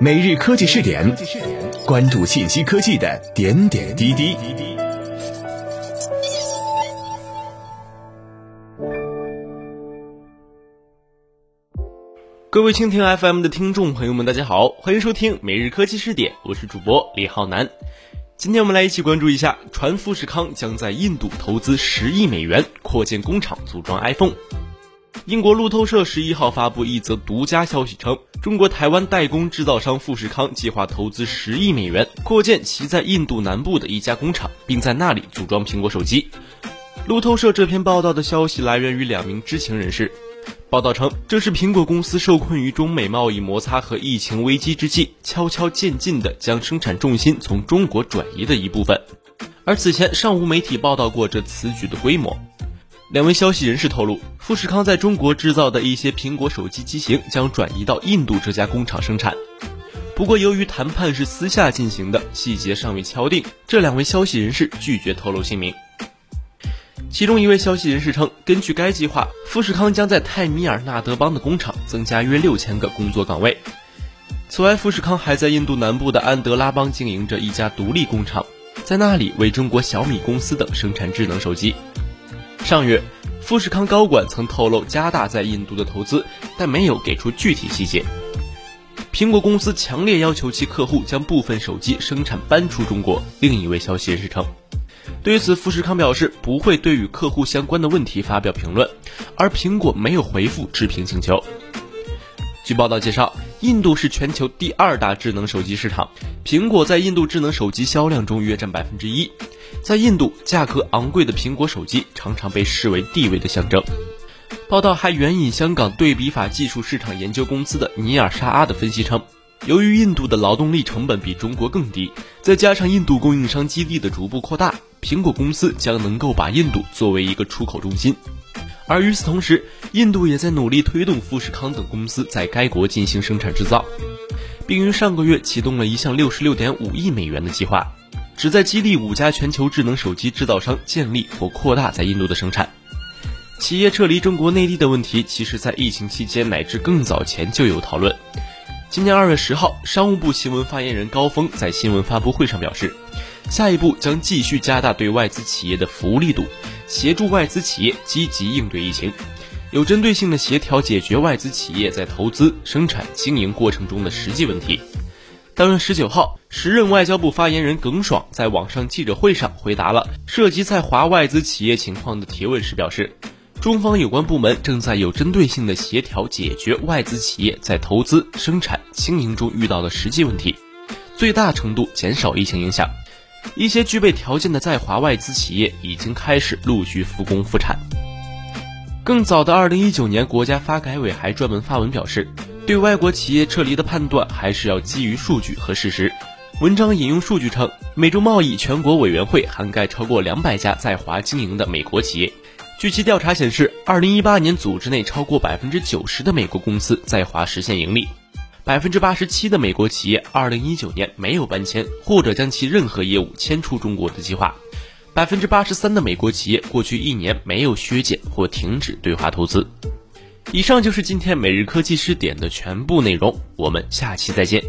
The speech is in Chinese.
每日科技试点，关注信息科技的点点滴滴。各位蜻蜓 FM 的听众朋友们，大家好，欢迎收听每日科技试点，我是主播李浩南。今天我们来一起关注一下，传富士康将在印度投资十亿美元扩建工厂组装 iPhone。英国路透社十一号发布一则独家消息称，中国台湾代工制造商富士康计划投资十亿美元扩建其在印度南部的一家工厂，并在那里组装苹果手机。路透社这篇报道的消息来源于两名知情人士。报道称，这是苹果公司受困于中美贸易摩擦和疫情危机之际，悄悄渐进地将生产重心从中国转移的一部分。而此前尚无媒体报道过这此举的规模。两位消息人士透露，富士康在中国制造的一些苹果手机机型将转移到印度这家工厂生产。不过，由于谈判是私下进行的，细节尚未敲定，这两位消息人士拒绝透露姓名。其中一位消息人士称，根据该计划，富士康将在泰米尔纳德邦的工厂增加约六千个工作岗位。此外，富士康还在印度南部的安德拉邦经营着一家独立工厂，在那里为中国小米公司等生产智能手机。上月，富士康高管曾透露加大在印度的投资，但没有给出具体细节。苹果公司强烈要求其客户将部分手机生产搬出中国。另一位消息人士称，对此，富士康表示不会对与客户相关的问题发表评论，而苹果没有回复置评请求。据报道介绍，印度是全球第二大智能手机市场，苹果在印度智能手机销量中约占百分之一。在印度，价格昂贵的苹果手机常常被视为地位的象征。报道还援引香港对比法技术市场研究公司的尼尔沙阿的分析称，由于印度的劳动力成本比中国更低，再加上印度供应商基地的逐步扩大，苹果公司将能够把印度作为一个出口中心。而与此同时，印度也在努力推动富士康等公司在该国进行生产制造，并于上个月启动了一项六十六点五亿美元的计划。旨在激励五家全球智能手机制造商建立或扩大在印度的生产。企业撤离中国内地的问题，其实在疫情期间乃至更早前就有讨论。今年二月十号，商务部新闻发言人高峰在新闻发布会上表示，下一步将继续加大对外资企业的服务力度，协助外资企业积极应对疫情，有针对性的协调解决外资企业在投资、生产、经营过程中的实际问题。当月十九号，时任外交部发言人耿爽在网上记者会上回答了涉及在华外资企业情况的提问时表示，中方有关部门正在有针对性的协调解决外资企业在投资、生产、经营中遇到的实际问题，最大程度减少疫情影响。一些具备条件的在华外资企业已经开始陆续复工复产。更早的二零一九年，国家发改委还专门发文表示。对外国企业撤离的判断还是要基于数据和事实。文章引用数据称，美洲贸易全国委员会涵盖超过两百家在华经营的美国企业。据其调查显示，二零一八年组织内超过百分之九十的美国公司在华实现盈利，百分之八十七的美国企业二零一九年没有搬迁或者将其任何业务迁出中国的计划，百分之八十三的美国企业过去一年没有削减或停止对华投资。以上就是今天每日科技视点的全部内容，我们下期再见。